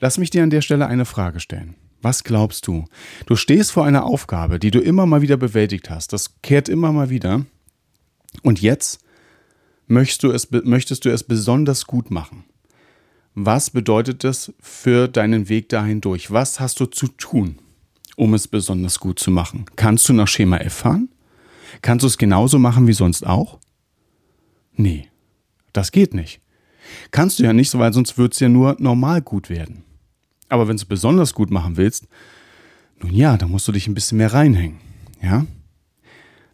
Lass mich dir an der Stelle eine Frage stellen. Was glaubst du? Du stehst vor einer Aufgabe, die du immer mal wieder bewältigt hast. Das kehrt immer mal wieder. Und jetzt möchtest du es, möchtest du es besonders gut machen. Was bedeutet das für deinen Weg dahin durch? Was hast du zu tun, um es besonders gut zu machen? Kannst du nach Schema F fahren? Kannst du es genauso machen wie sonst auch? Nee, das geht nicht. Kannst du ja nicht, weil sonst wird es ja nur normal gut werden. Aber wenn du es besonders gut machen willst, nun ja, dann musst du dich ein bisschen mehr reinhängen. Ja?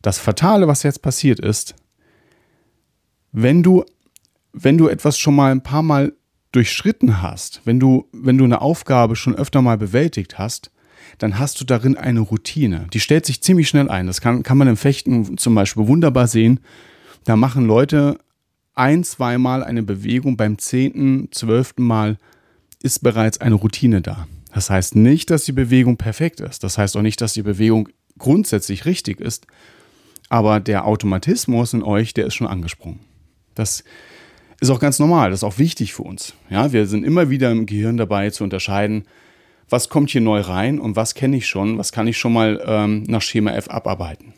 Das Fatale, was jetzt passiert ist, wenn du, wenn du etwas schon mal ein paar Mal durchschritten hast, wenn du, wenn du eine Aufgabe schon öfter mal bewältigt hast, dann hast du darin eine Routine. Die stellt sich ziemlich schnell ein. Das kann, kann man im Fechten zum Beispiel wunderbar sehen. Da machen Leute ein, zweimal eine Bewegung, beim zehnten, zwölften Mal ist bereits eine Routine da. Das heißt nicht, dass die Bewegung perfekt ist. Das heißt auch nicht, dass die Bewegung grundsätzlich richtig ist. Aber der Automatismus in euch, der ist schon angesprungen. Das ist auch ganz normal. Das ist auch wichtig für uns. Ja, wir sind immer wieder im Gehirn dabei zu unterscheiden, was kommt hier neu rein und was kenne ich schon, was kann ich schon mal ähm, nach Schema F abarbeiten.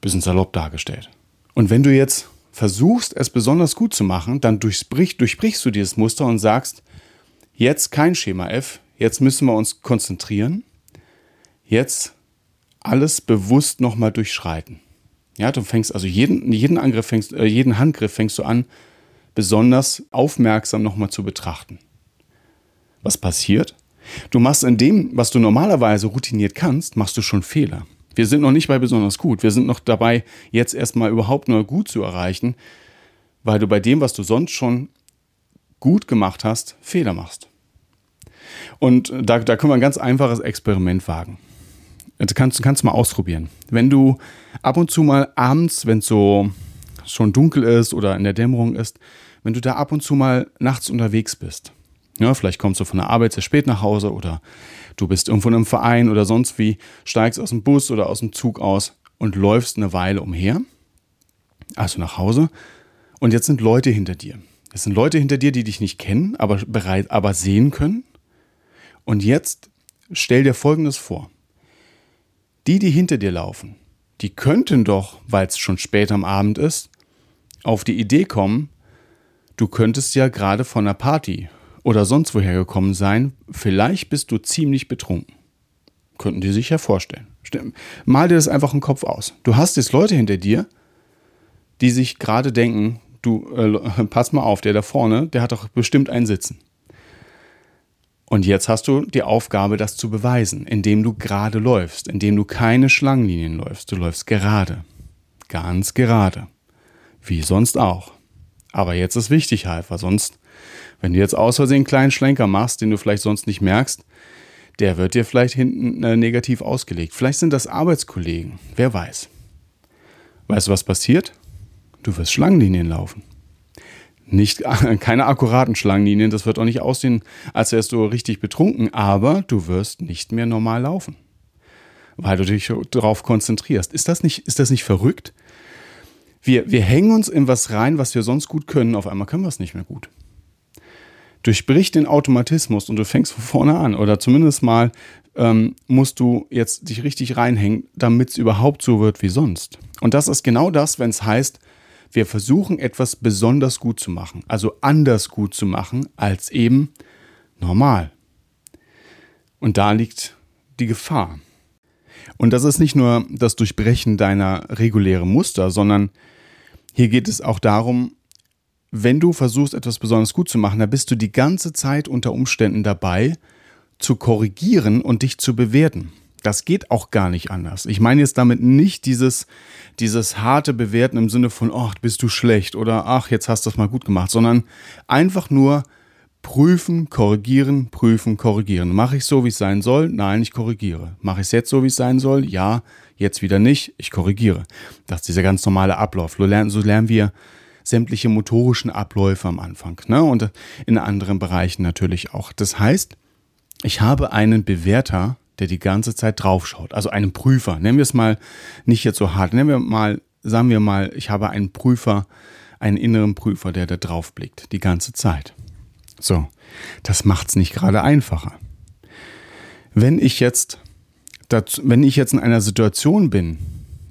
Bisschen salopp dargestellt. Und wenn du jetzt versuchst, es besonders gut zu machen, dann durchbrichst, durchbrichst du dieses Muster und sagst, jetzt kein Schema F, jetzt müssen wir uns konzentrieren, jetzt alles bewusst nochmal durchschreiten. Ja, du fängst also jeden, jeden Angriff, fängst, äh, jeden Handgriff fängst du an, besonders aufmerksam nochmal zu betrachten. Was passiert? Du machst in dem, was du normalerweise routiniert kannst, machst du schon Fehler. Wir sind noch nicht bei besonders gut. Wir sind noch dabei, jetzt erstmal überhaupt nur gut zu erreichen, weil du bei dem, was du sonst schon gut gemacht hast, Fehler machst. Und da, da können wir ein ganz einfaches Experiment wagen. Du kannst, kannst mal ausprobieren. Wenn du ab und zu mal abends, wenn es so schon dunkel ist oder in der Dämmerung ist, wenn du da ab und zu mal nachts unterwegs bist, ja, vielleicht kommst du von der Arbeit sehr spät nach Hause oder du bist irgendwo in einem Verein oder sonst wie, steigst aus dem Bus oder aus dem Zug aus und läufst eine Weile umher, also nach Hause, und jetzt sind Leute hinter dir. Es sind Leute hinter dir, die dich nicht kennen, aber bereit, aber sehen können. Und jetzt stell dir Folgendes vor. Die, die hinter dir laufen, die könnten doch, weil es schon spät am Abend ist, auf die Idee kommen, du könntest ja gerade von einer Party oder sonst woher gekommen sein, vielleicht bist du ziemlich betrunken. Könnten die sich ja vorstellen. Mal dir das einfach im Kopf aus. Du hast jetzt Leute hinter dir, die sich gerade denken, du, äh, pass mal auf, der da vorne, der hat doch bestimmt einen Sitzen. Und jetzt hast du die Aufgabe, das zu beweisen, indem du gerade läufst, indem du keine Schlangenlinien läufst. Du läufst gerade. Ganz gerade. Wie sonst auch. Aber jetzt ist wichtig weil sonst wenn du jetzt aus Versehen einen kleinen Schlenker machst, den du vielleicht sonst nicht merkst, der wird dir vielleicht hinten äh, negativ ausgelegt. Vielleicht sind das Arbeitskollegen, wer weiß. Weißt du, was passiert? Du wirst Schlangenlinien laufen. Nicht, keine akkuraten Schlangenlinien, das wird auch nicht aussehen, als wärst du richtig betrunken, aber du wirst nicht mehr normal laufen. Weil du dich darauf konzentrierst. Ist das nicht, ist das nicht verrückt? Wir, wir hängen uns in was rein, was wir sonst gut können, auf einmal können wir es nicht mehr gut durchbrich den Automatismus und du fängst von vorne an. Oder zumindest mal ähm, musst du jetzt dich richtig reinhängen, damit es überhaupt so wird wie sonst. Und das ist genau das, wenn es heißt, wir versuchen etwas besonders gut zu machen, also anders gut zu machen als eben normal. Und da liegt die Gefahr. Und das ist nicht nur das Durchbrechen deiner regulären Muster, sondern hier geht es auch darum, wenn du versuchst, etwas besonders gut zu machen, dann bist du die ganze Zeit unter Umständen dabei, zu korrigieren und dich zu bewerten. Das geht auch gar nicht anders. Ich meine jetzt damit nicht dieses, dieses harte Bewerten im Sinne von, ach, bist du schlecht oder ach, jetzt hast du das mal gut gemacht, sondern einfach nur Prüfen, korrigieren, prüfen, korrigieren. Mache ich so, wie es sein soll? Nein, ich korrigiere. Mache ich es jetzt so, wie es sein soll? Ja, jetzt wieder nicht. Ich korrigiere. Das ist dieser ganz normale Ablauf. So lernen, so lernen wir sämtliche motorischen Abläufe am Anfang. Ne? Und in anderen Bereichen natürlich auch. Das heißt, ich habe einen Bewerter, der die ganze Zeit draufschaut. Also einen Prüfer. Nennen wir es mal nicht jetzt so hart. Nennen wir mal, sagen wir mal, ich habe einen Prüfer, einen inneren Prüfer, der da drauf blickt. Die ganze Zeit. So, das macht es nicht gerade einfacher. Wenn ich jetzt, dazu, wenn ich jetzt in einer Situation bin,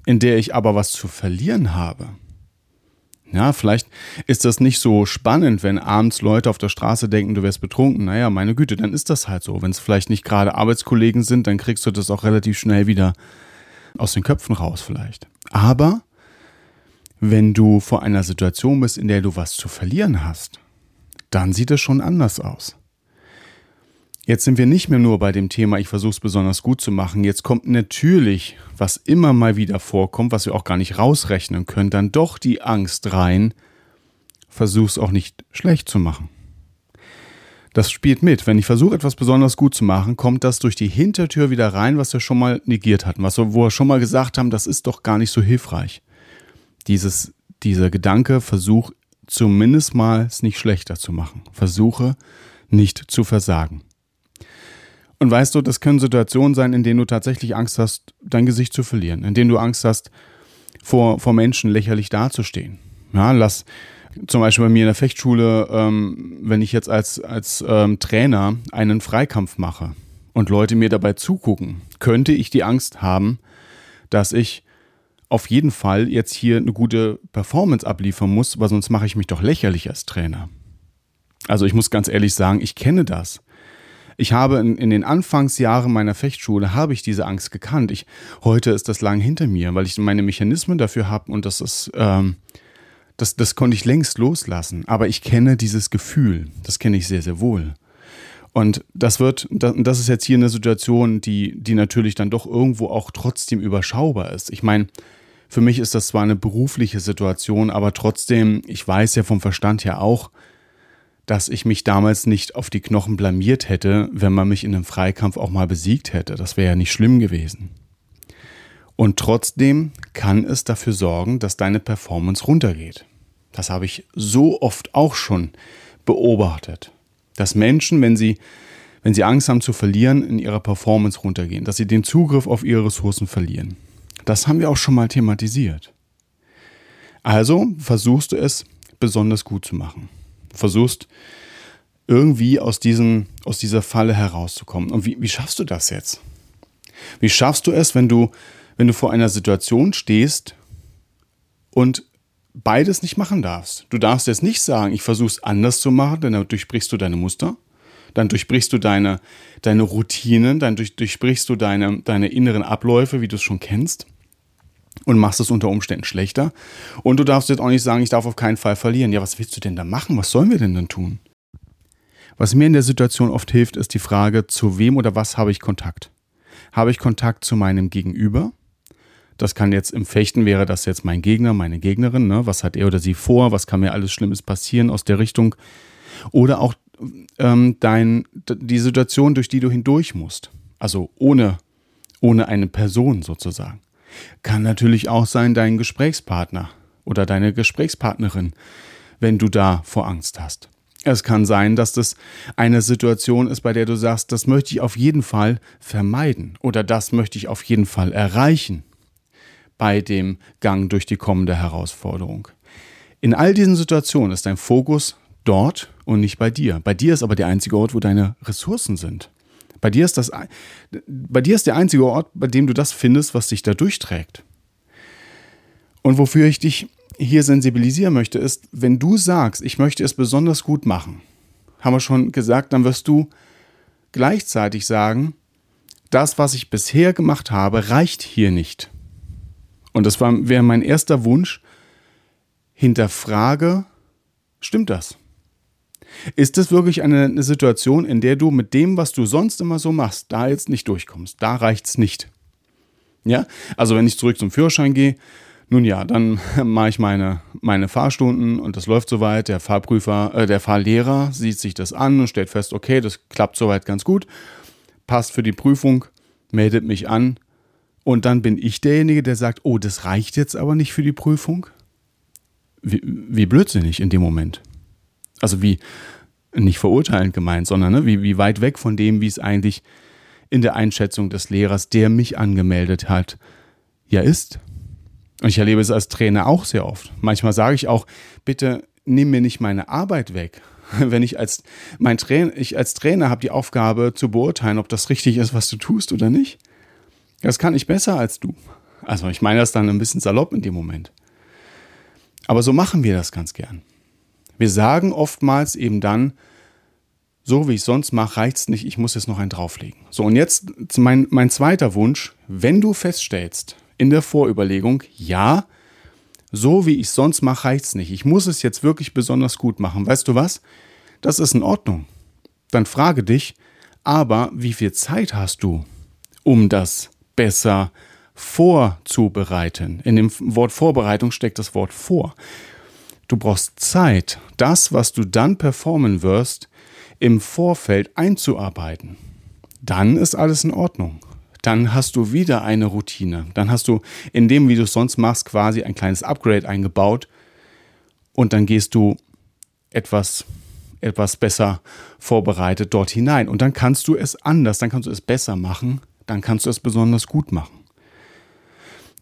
in der ich aber was zu verlieren habe, ja, vielleicht ist das nicht so spannend, wenn abends Leute auf der Straße denken, du wärst betrunken. Naja, meine Güte, dann ist das halt so. Wenn es vielleicht nicht gerade Arbeitskollegen sind, dann kriegst du das auch relativ schnell wieder aus den Köpfen raus vielleicht. Aber wenn du vor einer Situation bist, in der du was zu verlieren hast, dann sieht es schon anders aus. Jetzt sind wir nicht mehr nur bei dem Thema, ich versuche es besonders gut zu machen. Jetzt kommt natürlich, was immer mal wieder vorkommt, was wir auch gar nicht rausrechnen können, dann doch die Angst rein, versuche es auch nicht schlecht zu machen. Das spielt mit. Wenn ich versuche, etwas besonders gut zu machen, kommt das durch die Hintertür wieder rein, was wir schon mal negiert hatten, was wir, wo wir schon mal gesagt haben, das ist doch gar nicht so hilfreich. Dieses, dieser Gedanke, versuch zumindest mal es nicht schlechter zu machen. Versuche nicht zu versagen. Und weißt du, das können Situationen sein, in denen du tatsächlich Angst hast, dein Gesicht zu verlieren, in denen du Angst hast, vor, vor Menschen lächerlich dazustehen. Ja, lass zum Beispiel bei mir in der Fechtschule, ähm, wenn ich jetzt als, als ähm, Trainer einen Freikampf mache und Leute mir dabei zugucken, könnte ich die Angst haben, dass ich auf jeden Fall jetzt hier eine gute Performance abliefern muss, weil sonst mache ich mich doch lächerlich als Trainer. Also ich muss ganz ehrlich sagen, ich kenne das. Ich habe in, in, den Anfangsjahren meiner Fechtschule habe ich diese Angst gekannt. Ich, heute ist das lang hinter mir, weil ich meine Mechanismen dafür habe und das ist, ähm, das, das konnte ich längst loslassen. Aber ich kenne dieses Gefühl. Das kenne ich sehr, sehr wohl. Und das wird, das ist jetzt hier eine Situation, die, die natürlich dann doch irgendwo auch trotzdem überschaubar ist. Ich meine, für mich ist das zwar eine berufliche Situation, aber trotzdem, ich weiß ja vom Verstand her auch, dass ich mich damals nicht auf die Knochen blamiert hätte, wenn man mich in einem Freikampf auch mal besiegt hätte. Das wäre ja nicht schlimm gewesen. Und trotzdem kann es dafür sorgen, dass deine Performance runtergeht. Das habe ich so oft auch schon beobachtet. Dass Menschen, wenn sie, wenn sie Angst haben zu verlieren, in ihrer Performance runtergehen, dass sie den Zugriff auf ihre Ressourcen verlieren. Das haben wir auch schon mal thematisiert. Also versuchst du es besonders gut zu machen. Versuchst irgendwie aus, diesem, aus dieser Falle herauszukommen. Und wie, wie schaffst du das jetzt? Wie schaffst du es, wenn du, wenn du vor einer Situation stehst und beides nicht machen darfst? Du darfst jetzt nicht sagen, ich versuche es anders zu machen, denn dann durchbrichst du deine Muster dann durchbrichst du deine, deine Routinen, dann durch, durchbrichst du deine, deine inneren Abläufe, wie du es schon kennst und machst es unter Umständen schlechter. Und du darfst jetzt auch nicht sagen, ich darf auf keinen Fall verlieren. Ja, was willst du denn da machen? Was sollen wir denn dann tun? Was mir in der Situation oft hilft, ist die Frage, zu wem oder was habe ich Kontakt? Habe ich Kontakt zu meinem Gegenüber? Das kann jetzt im Fechten wäre das jetzt mein Gegner, meine Gegnerin. Ne? Was hat er oder sie vor? Was kann mir alles Schlimmes passieren aus der Richtung? Oder auch ähm, dein, die Situation, durch die du hindurch musst. Also ohne, ohne eine Person sozusagen. Kann natürlich auch sein dein Gesprächspartner oder deine Gesprächspartnerin, wenn du da vor Angst hast. Es kann sein, dass das eine Situation ist, bei der du sagst, das möchte ich auf jeden Fall vermeiden oder das möchte ich auf jeden Fall erreichen bei dem Gang durch die kommende Herausforderung. In all diesen Situationen ist dein Fokus dort und nicht bei dir. Bei dir ist aber der einzige Ort, wo deine Ressourcen sind. Bei dir ist das, bei dir ist der einzige Ort, bei dem du das findest, was dich da durchträgt. Und wofür ich dich hier sensibilisieren möchte, ist, wenn du sagst, ich möchte es besonders gut machen, haben wir schon gesagt, dann wirst du gleichzeitig sagen, das, was ich bisher gemacht habe, reicht hier nicht. Und das wäre mein erster Wunsch, hinterfrage, stimmt das? Ist das wirklich eine, eine Situation, in der du mit dem, was du sonst immer so machst, da jetzt nicht durchkommst? Da reicht es nicht. Ja, also wenn ich zurück zum Führerschein gehe, Nun ja, dann mache ich meine, meine Fahrstunden und das läuft soweit. Der Fahrprüfer, äh, der Fahrlehrer sieht sich das an und stellt fest, okay, das klappt soweit ganz gut, passt für die Prüfung, meldet mich an und dann bin ich derjenige, der sagt, oh, das reicht jetzt aber nicht für die Prüfung. Wie, wie blödsinnig in dem Moment. Also wie nicht verurteilend gemeint, sondern ne, wie, wie weit weg von dem, wie es eigentlich in der Einschätzung des Lehrers, der mich angemeldet hat, ja ist. Und ich erlebe es als Trainer auch sehr oft. Manchmal sage ich auch, bitte nimm mir nicht meine Arbeit weg. Wenn ich als, mein Trainer, ich als Trainer habe die Aufgabe zu beurteilen, ob das richtig ist, was du tust oder nicht. Das kann ich besser als du. Also ich meine das dann ein bisschen salopp in dem Moment. Aber so machen wir das ganz gern. Wir sagen oftmals eben dann, so wie ich sonst mache, reicht es nicht, ich muss jetzt noch einen drauflegen. So, und jetzt mein, mein zweiter Wunsch, wenn du feststellst, in der Vorüberlegung, ja, so wie ich sonst mache, reicht es nicht. Ich muss es jetzt wirklich besonders gut machen. Weißt du was? Das ist in Ordnung. Dann frage dich, aber wie viel Zeit hast du, um das besser vorzubereiten? In dem Wort Vorbereitung steckt das Wort vor. Du brauchst Zeit, das, was du dann performen wirst, im Vorfeld einzuarbeiten. Dann ist alles in Ordnung dann hast du wieder eine Routine. Dann hast du in dem, wie du es sonst machst, quasi ein kleines Upgrade eingebaut und dann gehst du etwas etwas besser vorbereitet dort hinein und dann kannst du es anders, dann kannst du es besser machen, dann kannst du es besonders gut machen.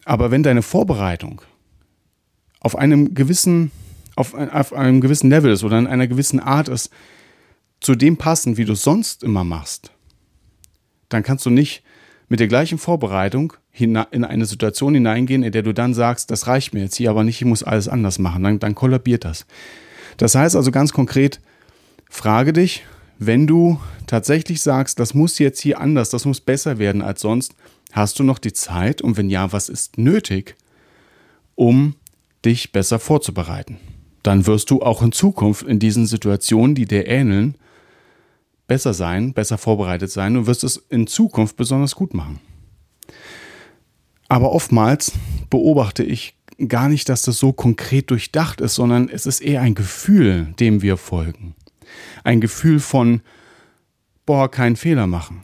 Aber wenn deine Vorbereitung auf einem gewissen auf, auf einem gewissen Level ist oder in einer gewissen Art ist, zu dem passend, wie du es sonst immer machst, dann kannst du nicht mit der gleichen Vorbereitung in eine Situation hineingehen, in der du dann sagst, das reicht mir jetzt hier aber nicht, ich muss alles anders machen, dann, dann kollabiert das. Das heißt also ganz konkret, frage dich, wenn du tatsächlich sagst, das muss jetzt hier anders, das muss besser werden als sonst, hast du noch die Zeit und wenn ja, was ist nötig, um dich besser vorzubereiten? Dann wirst du auch in Zukunft in diesen Situationen, die dir ähneln, besser sein, besser vorbereitet sein und wirst es in Zukunft besonders gut machen. Aber oftmals beobachte ich gar nicht, dass das so konkret durchdacht ist, sondern es ist eher ein Gefühl, dem wir folgen. Ein Gefühl von, boah, keinen Fehler machen.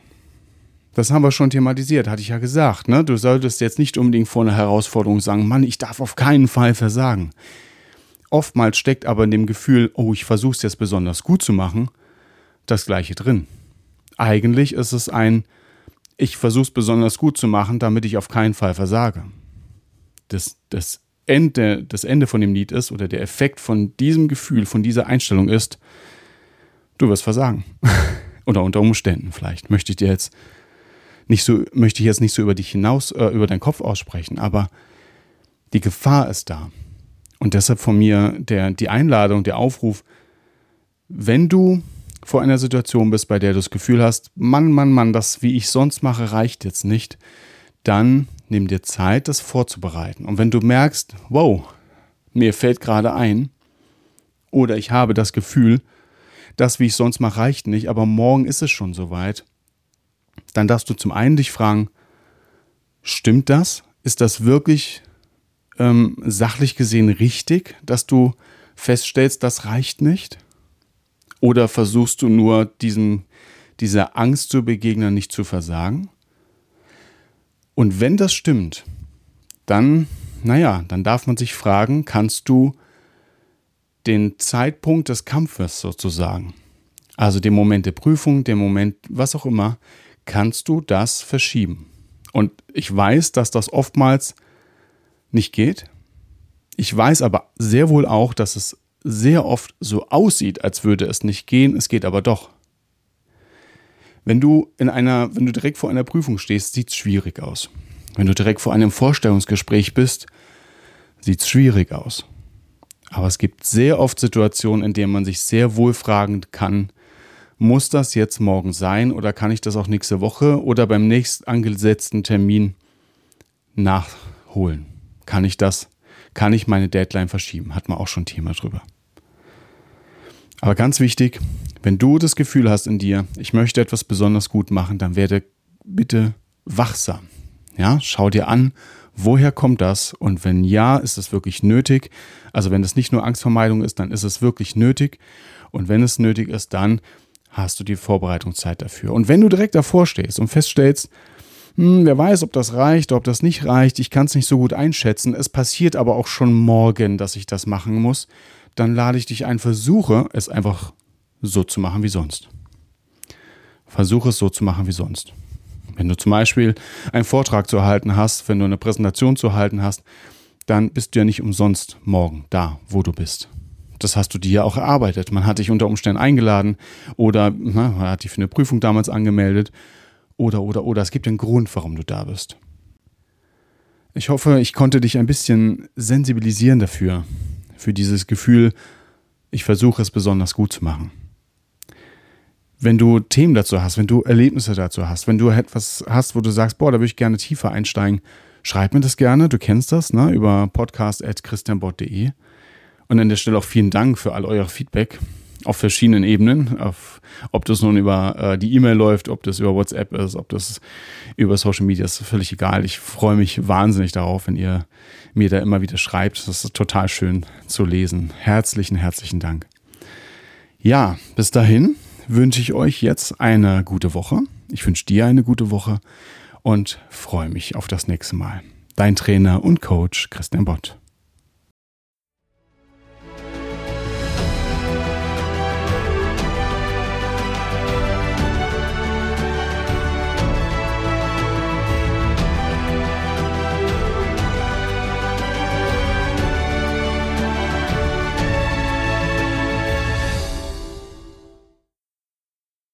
Das haben wir schon thematisiert, hatte ich ja gesagt. Ne? Du solltest jetzt nicht unbedingt vor einer Herausforderung sagen, Mann, ich darf auf keinen Fall versagen. Oftmals steckt aber in dem Gefühl, oh, ich versuche es jetzt besonders gut zu machen, das gleiche drin. Eigentlich ist es ein, ich versuche es besonders gut zu machen, damit ich auf keinen Fall versage. Das, das, Ende, das Ende von dem Lied ist oder der Effekt von diesem Gefühl, von dieser Einstellung ist, du wirst versagen. oder unter Umständen vielleicht. Möchte ich dir jetzt nicht so, möchte ich jetzt nicht so über dich hinaus, äh, über deinen Kopf aussprechen, aber die Gefahr ist da. Und deshalb von mir der, die Einladung, der Aufruf, wenn du vor einer Situation bist, bei der du das Gefühl hast, Mann, Mann, Mann, das, wie ich sonst mache, reicht jetzt nicht, dann nimm dir Zeit, das vorzubereiten. Und wenn du merkst, wow, mir fällt gerade ein, oder ich habe das Gefühl, das, wie ich sonst mache, reicht nicht, aber morgen ist es schon soweit, dann darfst du zum einen dich fragen, stimmt das? Ist das wirklich ähm, sachlich gesehen richtig, dass du feststellst, das reicht nicht? Oder versuchst du nur diesem, dieser Angst zu begegnen, nicht zu versagen? Und wenn das stimmt, dann, naja, dann darf man sich fragen, kannst du den Zeitpunkt des Kampfes sozusagen, also den Moment der Prüfung, den Moment, was auch immer, kannst du das verschieben. Und ich weiß, dass das oftmals nicht geht. Ich weiß aber sehr wohl auch, dass es sehr oft so aussieht, als würde es nicht gehen, es geht aber doch. Wenn du in einer, wenn du direkt vor einer Prüfung stehst, sieht es schwierig aus. Wenn du direkt vor einem Vorstellungsgespräch bist, sieht es schwierig aus. Aber es gibt sehr oft Situationen, in denen man sich sehr wohl fragen kann, muss das jetzt morgen sein oder kann ich das auch nächste Woche oder beim nächst angesetzten Termin nachholen? Kann ich das? Kann ich meine Deadline verschieben? Hat man auch schon Thema drüber. Aber ganz wichtig, wenn du das Gefühl hast in dir, ich möchte etwas besonders gut machen, dann werde bitte wachsam. Ja, schau dir an, woher kommt das und wenn ja, ist es wirklich nötig. Also wenn es nicht nur Angstvermeidung ist, dann ist es wirklich nötig und wenn es nötig ist, dann hast du die Vorbereitungszeit dafür. Und wenn du direkt davor stehst und feststellst, hm, wer weiß, ob das reicht, ob das nicht reicht, ich kann es nicht so gut einschätzen, es passiert aber auch schon morgen, dass ich das machen muss, dann lade ich dich ein, versuche es einfach so zu machen wie sonst. Versuche es so zu machen wie sonst. Wenn du zum Beispiel einen Vortrag zu erhalten hast, wenn du eine Präsentation zu erhalten hast, dann bist du ja nicht umsonst morgen da, wo du bist. Das hast du dir ja auch erarbeitet. Man hat dich unter Umständen eingeladen oder na, man hat dich für eine Prüfung damals angemeldet oder, oder, oder. Es gibt einen Grund, warum du da bist. Ich hoffe, ich konnte dich ein bisschen sensibilisieren dafür, für dieses Gefühl, ich versuche es besonders gut zu machen. Wenn du Themen dazu hast, wenn du Erlebnisse dazu hast, wenn du etwas hast, wo du sagst, boah, da würde ich gerne tiefer einsteigen, schreib mir das gerne. Du kennst das, ne, über podcast.christianbott.de. Und an der Stelle auch vielen Dank für all euer Feedback auf verschiedenen Ebenen. Auf, ob das nun über äh, die E-Mail läuft, ob das über WhatsApp ist, ob das über Social Media ist, völlig egal. Ich freue mich wahnsinnig darauf, wenn ihr mir da immer wieder schreibt. Das ist total schön zu lesen. Herzlichen, herzlichen Dank. Ja, bis dahin wünsche ich euch jetzt eine gute Woche. Ich wünsche dir eine gute Woche und freue mich auf das nächste Mal. Dein Trainer und Coach Christian Bott.